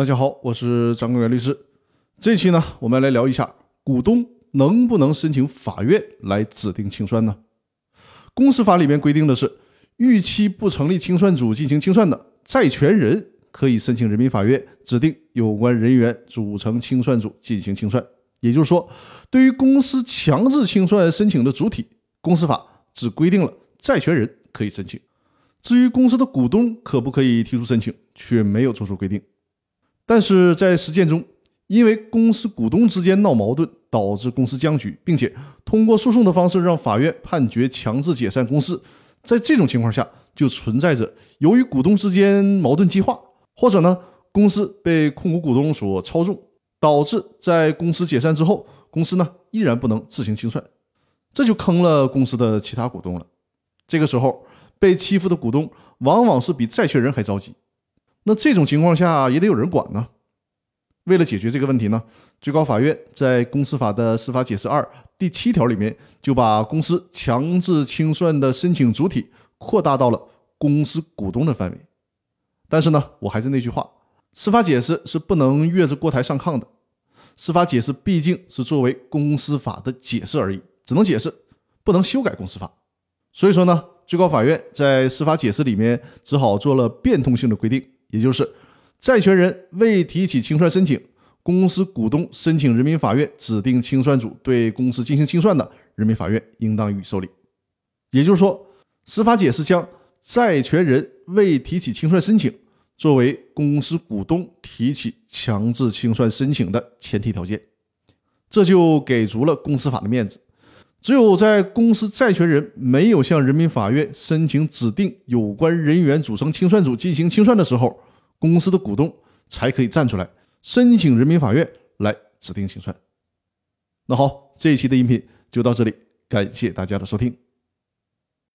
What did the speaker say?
大家好，我是张根源律师。这期呢，我们来聊一下股东能不能申请法院来指定清算呢？公司法里面规定的是，逾期不成立清算组进行清算的债权人可以申请人民法院指定有关人员组成清算组进行清算。也就是说，对于公司强制清算申请的主体，公司法只规定了债权人可以申请，至于公司的股东可不可以提出申请，却没有做出规定。但是在实践中，因为公司股东之间闹矛盾，导致公司僵局，并且通过诉讼的方式让法院判决强制解散公司，在这种情况下，就存在着由于股东之间矛盾激化，或者呢公司被控股股东所操纵，导致在公司解散之后，公司呢依然不能自行清算，这就坑了公司的其他股东了。这个时候被欺负的股东往往是比债权人还着急。那这种情况下也得有人管呢。为了解决这个问题呢，最高法院在公司法的司法解释二第七条里面就把公司强制清算的申请主体扩大到了公司股东的范围。但是呢，我还是那句话，司法解释是不能越着锅台上炕的。司法解释毕竟是作为公司法的解释而已，只能解释，不能修改公司法。所以说呢，最高法院在司法解释里面只好做了变通性的规定。也就是，债权人未提起清算申请，公司股东申请人民法院指定清算组对公司进行清算的，人民法院应当予以受理。也就是说，司法解释将债权人未提起清算申请作为公司股东提起强制清算申请的前提条件，这就给足了公司法的面子。只有在公司债权人没有向人民法院申请指定有关人员组成清算组进行清算的时候，公司的股东才可以站出来申请人民法院来指定清算。那好，这一期的音频就到这里，感谢大家的收听。